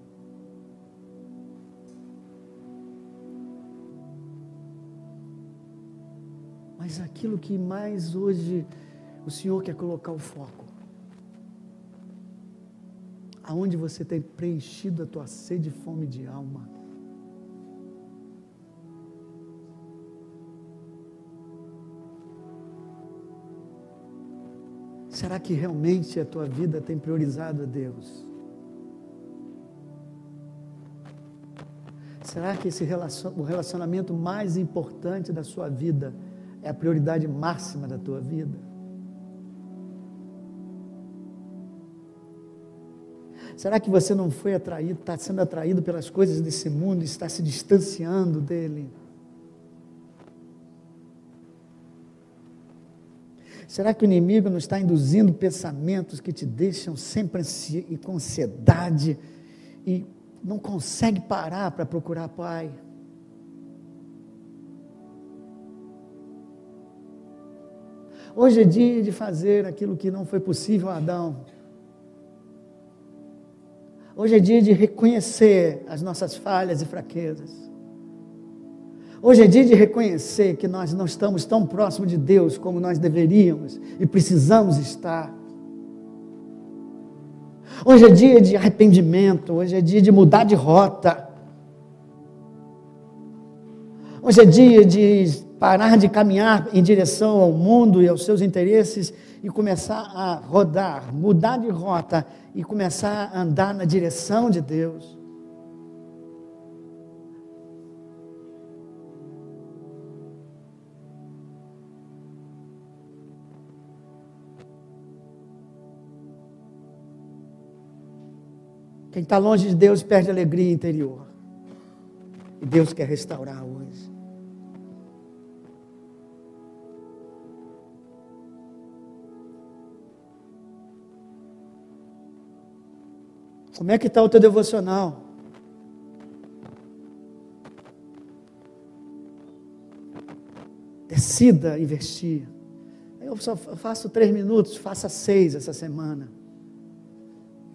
Mas aquilo que mais hoje o Senhor quer colocar o foco. Aonde você tem preenchido a tua sede e fome de alma. Será que realmente a tua vida tem priorizado a Deus? Será que esse o relacionamento mais importante da sua vida é a prioridade máxima da tua vida? Será que você não foi atraído, está sendo atraído pelas coisas desse mundo está se distanciando dele? Será que o inimigo não está induzindo pensamentos que te deixam sempre e com ansiedade e não consegue parar para procurar Pai? Hoje é dia de fazer aquilo que não foi possível a Adão. Hoje é dia de reconhecer as nossas falhas e fraquezas. Hoje é dia de reconhecer que nós não estamos tão próximos de Deus como nós deveríamos e precisamos estar. Hoje é dia de arrependimento, hoje é dia de mudar de rota. Hoje é dia de parar de caminhar em direção ao mundo e aos seus interesses e começar a rodar, mudar de rota e começar a andar na direção de Deus. Quem está longe de Deus perde alegria interior. E Deus quer restaurar hoje. Como é que está o teu devocional? Decida investir. Eu só faço três minutos, faça seis essa semana.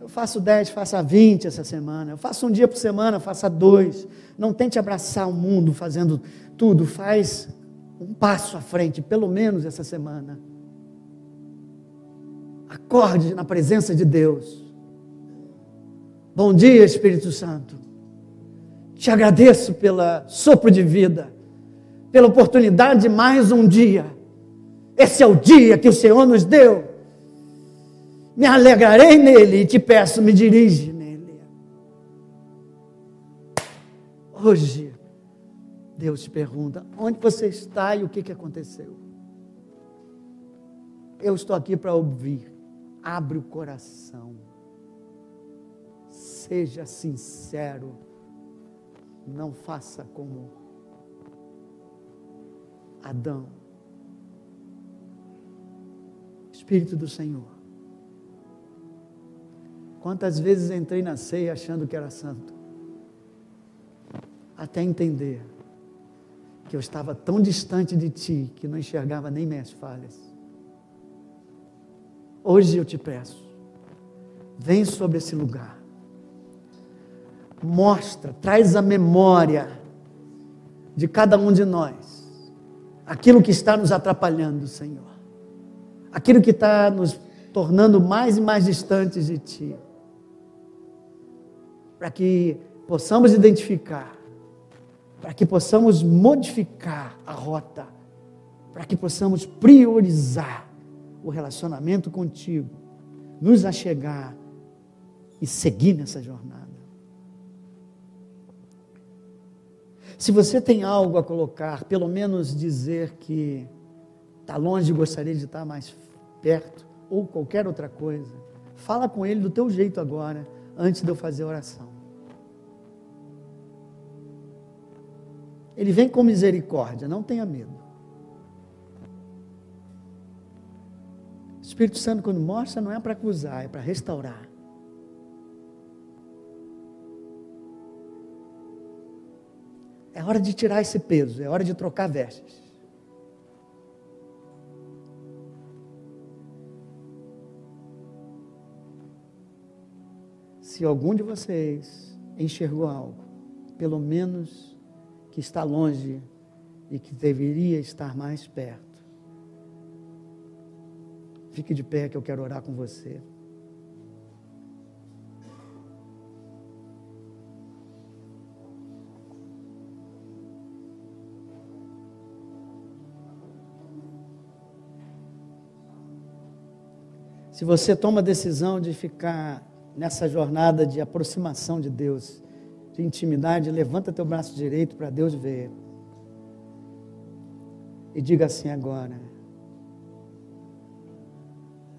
Eu faço 10, faça 20 essa semana. Eu faço um dia por semana, faça dois. Não tente abraçar o mundo fazendo tudo. Faz um passo à frente, pelo menos essa semana. Acorde na presença de Deus. Bom dia, Espírito Santo. Te agradeço pela sopro de vida, pela oportunidade de mais um dia. Esse é o dia que o Senhor nos deu me alegrarei nele e te peço, me dirige nele. Hoje, Deus te pergunta: onde você está e o que, que aconteceu? Eu estou aqui para ouvir. Abre o coração. Seja sincero. Não faça como Adão. Espírito do Senhor Quantas vezes entrei na ceia achando que era santo, até entender que eu estava tão distante de ti que não enxergava nem minhas falhas. Hoje eu te peço, vem sobre esse lugar, mostra, traz a memória de cada um de nós, aquilo que está nos atrapalhando, Senhor, aquilo que está nos tornando mais e mais distantes de Ti. Para que possamos identificar, para que possamos modificar a rota, para que possamos priorizar o relacionamento contigo, nos achegar e seguir nessa jornada. Se você tem algo a colocar, pelo menos dizer que está longe e gostaria de estar mais perto, ou qualquer outra coisa, fala com Ele do teu jeito agora, antes de eu fazer a oração. Ele vem com misericórdia, não tenha medo. O Espírito Santo, quando mostra, não é para acusar, é para restaurar. É hora de tirar esse peso, é hora de trocar vestes. Se algum de vocês enxergou algo, pelo menos que está longe e que deveria estar mais perto, fique de pé que eu quero orar com você. Se você toma a decisão de ficar nessa jornada de aproximação de Deus, de intimidade, levanta teu braço direito para Deus ver. E diga assim agora: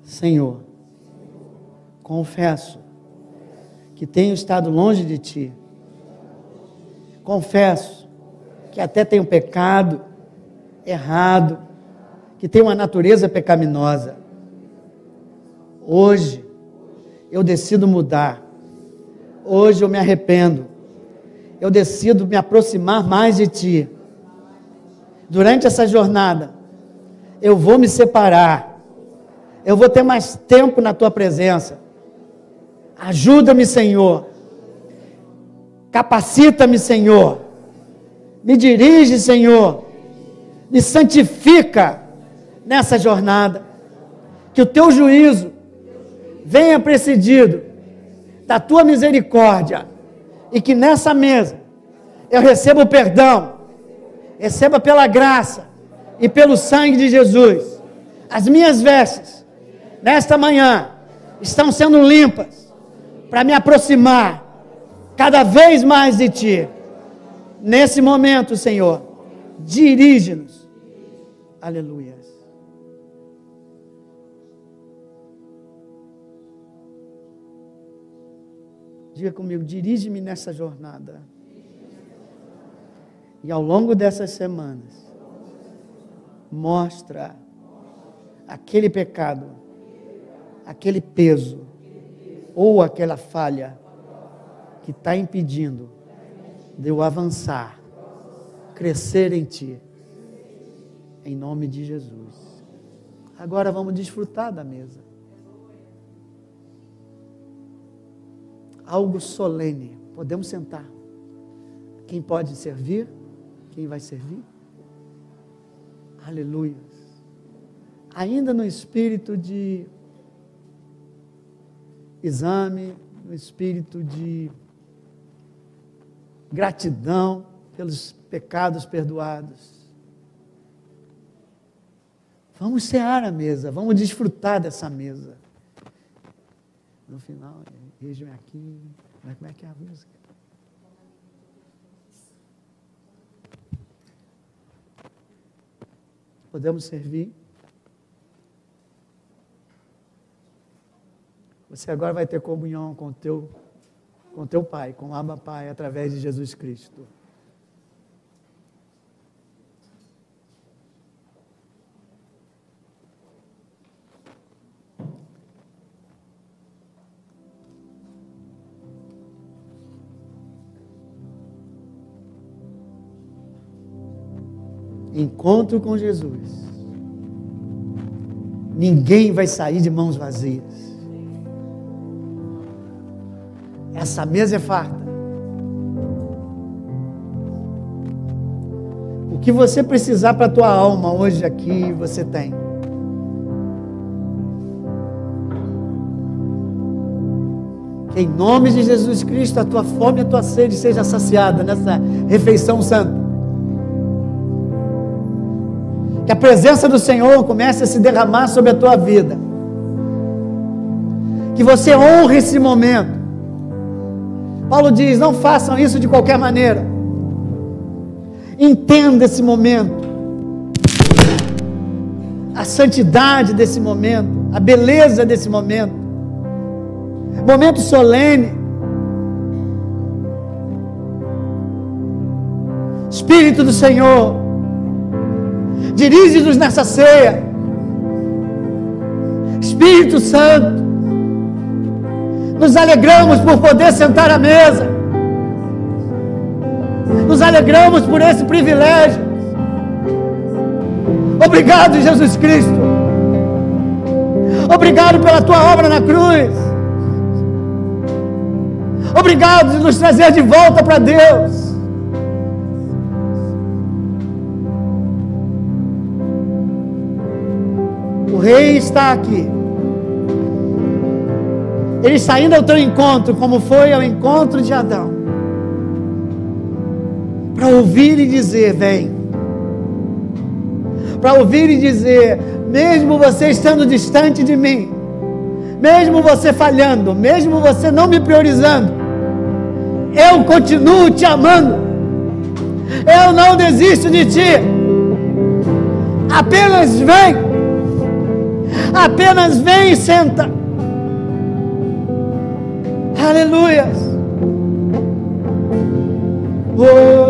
Senhor, confesso que tenho estado longe de ti. Confesso que até tenho pecado, errado, que tenho uma natureza pecaminosa Hoje eu decido mudar. Hoje eu me arrependo. Eu decido me aproximar mais de Ti. Durante essa jornada, eu vou me separar. Eu vou ter mais tempo na Tua presença. Ajuda-me, Senhor. Capacita-me, Senhor. Me dirige, Senhor. Me santifica nessa jornada. Que o Teu juízo venha precedido da tua misericórdia e que nessa mesa eu receba o perdão, receba pela graça e pelo sangue de Jesus. As minhas vestes, nesta manhã, estão sendo limpas para me aproximar cada vez mais de Ti. Nesse momento, Senhor, dirige-nos. Aleluia. Diga comigo, dirige-me nessa jornada. E ao longo dessas semanas, mostra aquele pecado, aquele peso, ou aquela falha que está impedindo de eu avançar, crescer em Ti. Em nome de Jesus. Agora vamos desfrutar da mesa. Algo solene. Podemos sentar. Quem pode servir? Quem vai servir? Aleluia. Ainda no espírito de exame, no espírito de gratidão pelos pecados perdoados. Vamos cear a mesa, vamos desfrutar dessa mesa. No final. Veja-me aqui. Mas como é que é a música? Podemos servir? Você agora vai ter comunhão com teu com teu Pai, com o Abba Pai, através de Jesus Cristo. Encontro com Jesus, ninguém vai sair de mãos vazias. Essa mesa é farta. O que você precisar para a tua alma hoje aqui, você tem. Que em nome de Jesus Cristo a tua fome e a tua sede seja saciada nessa refeição santa. Que a presença do Senhor comece a se derramar sobre a tua vida. Que você honre esse momento. Paulo diz: não façam isso de qualquer maneira. Entenda esse momento. a santidade desse momento, a beleza desse momento. Momento solene. Espírito do Senhor, dirige-nos nessa ceia. Espírito Santo, nos alegramos por poder sentar à mesa. Nos alegramos por esse privilégio. Obrigado, Jesus Cristo. Obrigado pela tua obra na cruz. Obrigado de nos trazer de volta para Deus. Rei está aqui. Ele está indo ao teu encontro, como foi ao encontro de Adão, para ouvir e dizer: Vem. Para ouvir e dizer: Mesmo você estando distante de mim, mesmo você falhando, mesmo você não me priorizando, eu continuo te amando, eu não desisto de ti. Apenas vem, apenas vem e senta. Aleluia. Oh,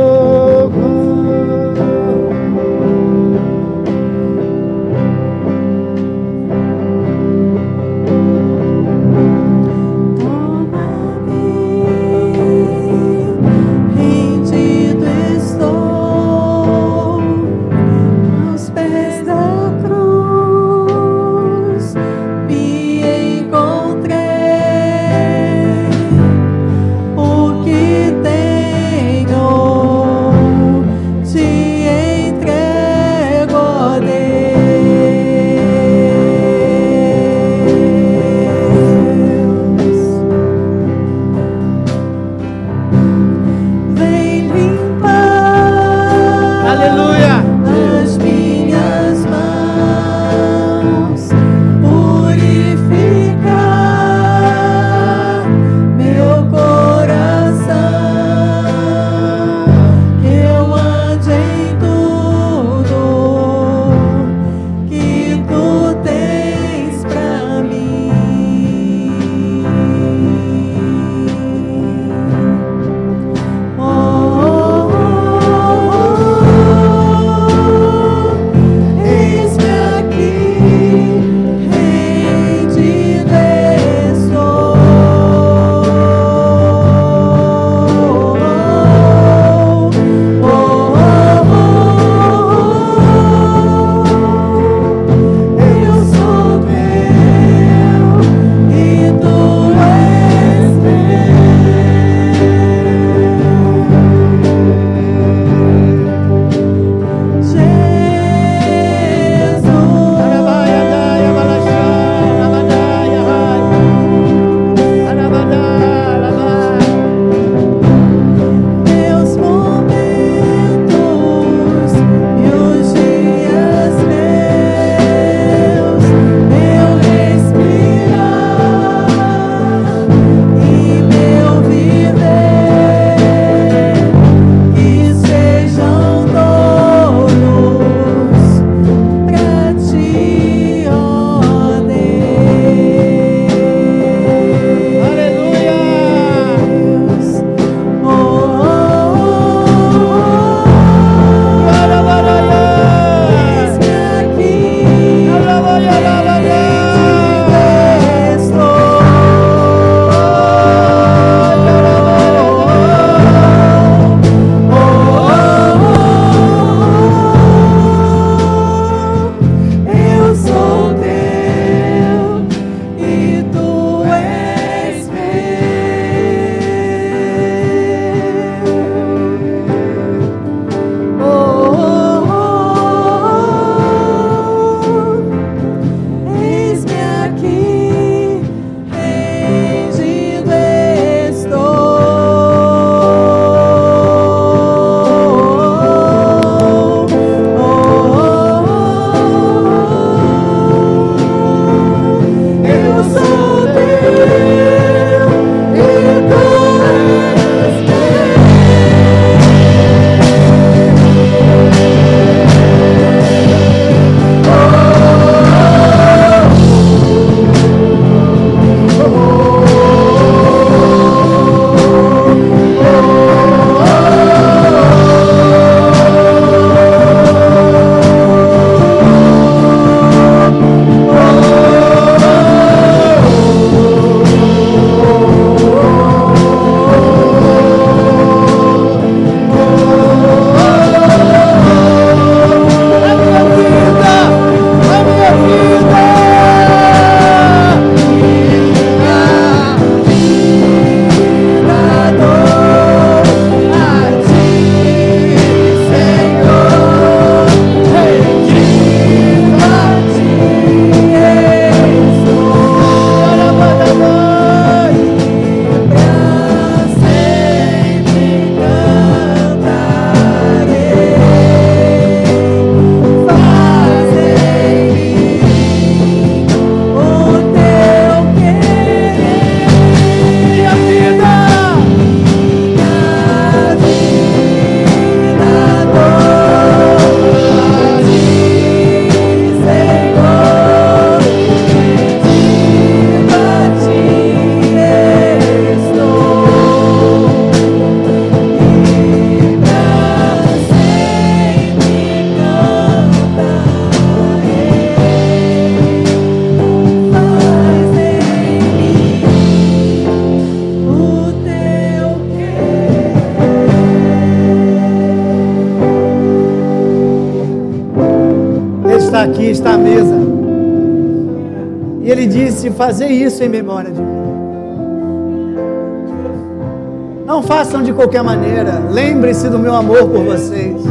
aqui, está à mesa. E ele disse: Fazer isso em memória de mim. Não façam de qualquer maneira. Lembre-se do meu amor por vocês.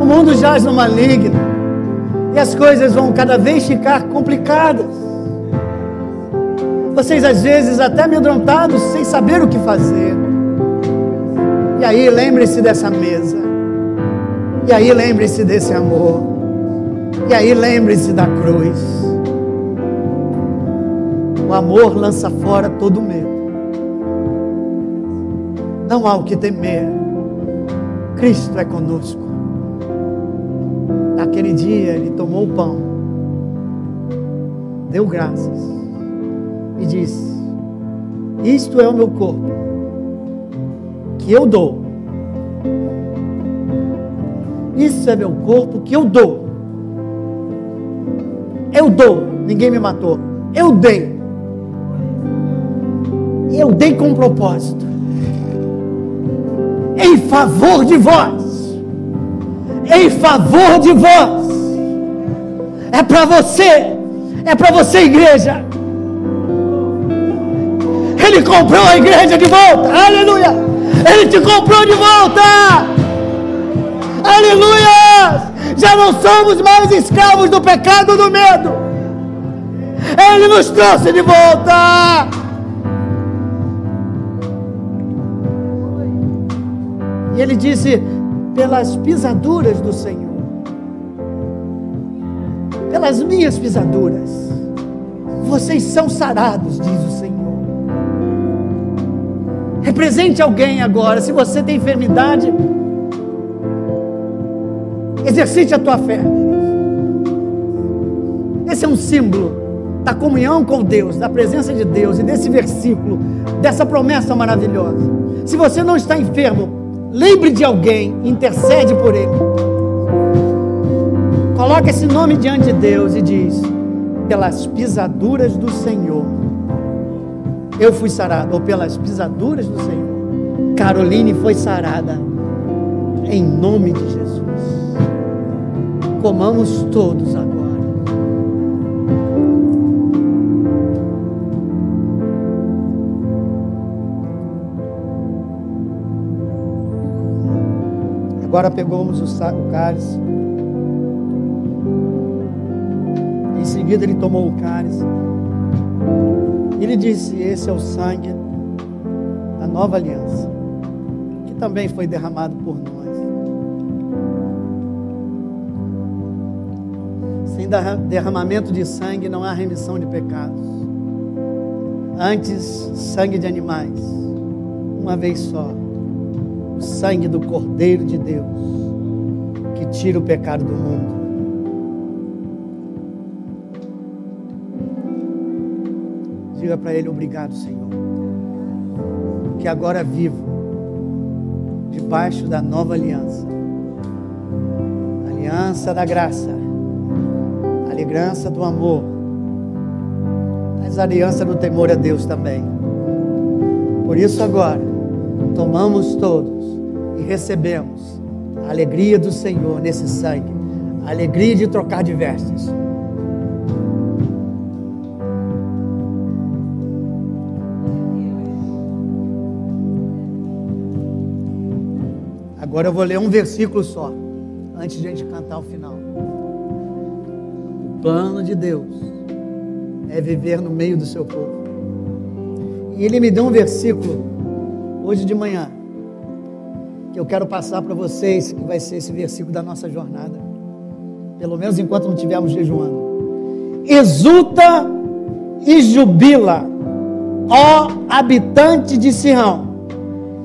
O mundo jaz no maligno. E as coisas vão cada vez ficar complicadas. Vocês às vezes até amedrontados, sem saber o que fazer. E aí lembre-se dessa mesa. E aí lembre-se desse amor. E aí lembre-se da cruz. O amor lança fora todo medo. Não há o que temer. Cristo é conosco. Naquele dia ele tomou o pão, deu graças e disse: Isto é o meu corpo, que eu dou. Isso é meu corpo que eu dou. Eu dou, ninguém me matou. Eu dei. Eu dei com um propósito em favor de vós. Em favor de vós. É para você. É para você, igreja. Ele comprou a igreja de volta. Aleluia. Ele te comprou de volta. Aleluia. Já não somos mais escravos do pecado do medo. Ele nos trouxe de volta. E ele disse: pelas pisaduras do Senhor, pelas minhas pisaduras, vocês são sarados, diz o Senhor. Represente alguém agora, se você tem enfermidade, exercite a tua fé. Esse é um símbolo da comunhão com Deus, da presença de Deus e desse versículo, dessa promessa maravilhosa. Se você não está enfermo, Lembre de alguém, intercede por ele. Coloque esse nome diante de Deus e diz: pelas pisaduras do Senhor, eu fui sarado, ou pelas pisaduras do Senhor, Caroline foi sarada, em nome de Jesus. Comamos todos agora. Agora pegamos o cálice. Em seguida ele tomou o cálice. Ele disse: Esse é o sangue da nova aliança, que também foi derramado por nós. Derramamento de sangue não há remissão de pecados. Antes, sangue de animais, uma vez só o sangue do Cordeiro de Deus, que tira o pecado do mundo. Diga para Ele: Obrigado, Senhor, que agora vivo debaixo da nova aliança aliança da graça, aliança do amor, mas aliança do temor a Deus também. Por isso, agora, tomamos todos e recebemos a alegria do Senhor nesse sangue, a alegria de trocar de. Agora eu vou ler um versículo só, antes de a gente cantar o final. Plano de Deus é viver no meio do seu povo. E ele me deu um versículo hoje de manhã que eu quero passar para vocês, que vai ser esse versículo da nossa jornada. Pelo menos enquanto não estivermos jejuando. Exulta e jubila, ó habitante de Sião,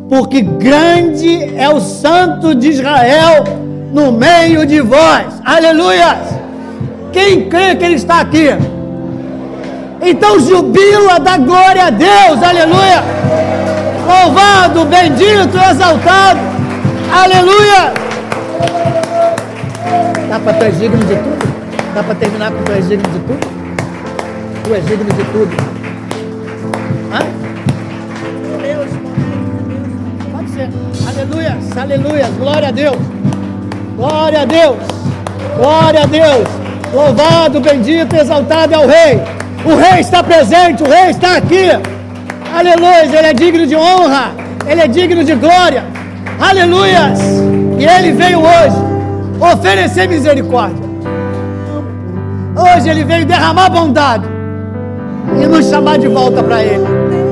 porque grande é o santo de Israel no meio de vós. Aleluia! Quem crê que ele está aqui? Então jubila, dá glória a Deus, aleluia! Louvado, bendito, exaltado Aleluia! Dá para tu és digno de tudo? Dá para terminar com tu és digno de tudo? Tu és digno de tudo. Hã? Pode ser. Aleluia, aleluia. Glória a Deus. Glória a Deus. Glória a Deus. Louvado, bendito, exaltado é o Rei. O Rei está presente, o Rei está aqui. Aleluia, Ele é digno de honra, Ele é digno de glória. Aleluias. E Ele veio hoje oferecer misericórdia. Hoje Ele veio derramar bondade e nos chamar de volta para Ele.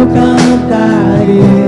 eu cantarei.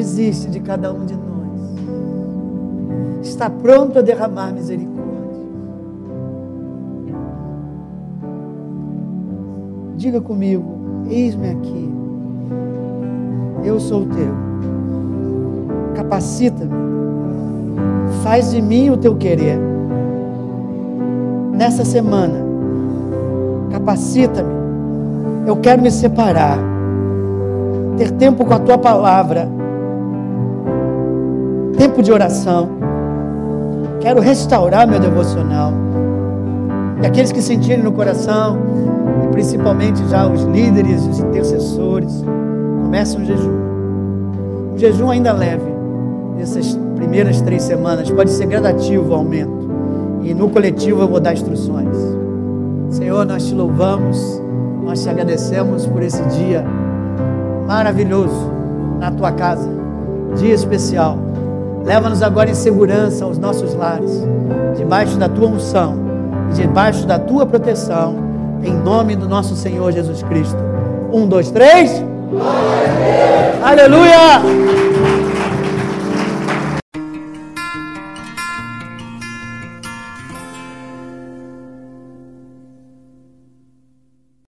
existe de cada um de nós. Está pronto a derramar misericórdia. Diga comigo: eis-me aqui. Eu sou teu. Capacita-me. Faz de mim o teu querer. Nessa semana, capacita-me. Eu quero me separar ter tempo com a tua palavra, Tempo de oração. Quero restaurar meu devocional. E aqueles que sentirem no coração, e principalmente já os líderes, os intercessores, começam o jejum. O jejum ainda leve, nessas primeiras três semanas, pode ser gradativo o aumento. E no coletivo eu vou dar instruções. Senhor, nós te louvamos, nós te agradecemos por esse dia maravilhoso na tua casa, dia especial. Leva-nos agora em segurança aos nossos lares, debaixo da tua unção debaixo da tua proteção, em nome do nosso Senhor Jesus Cristo. Um, dois, três. Aleluia!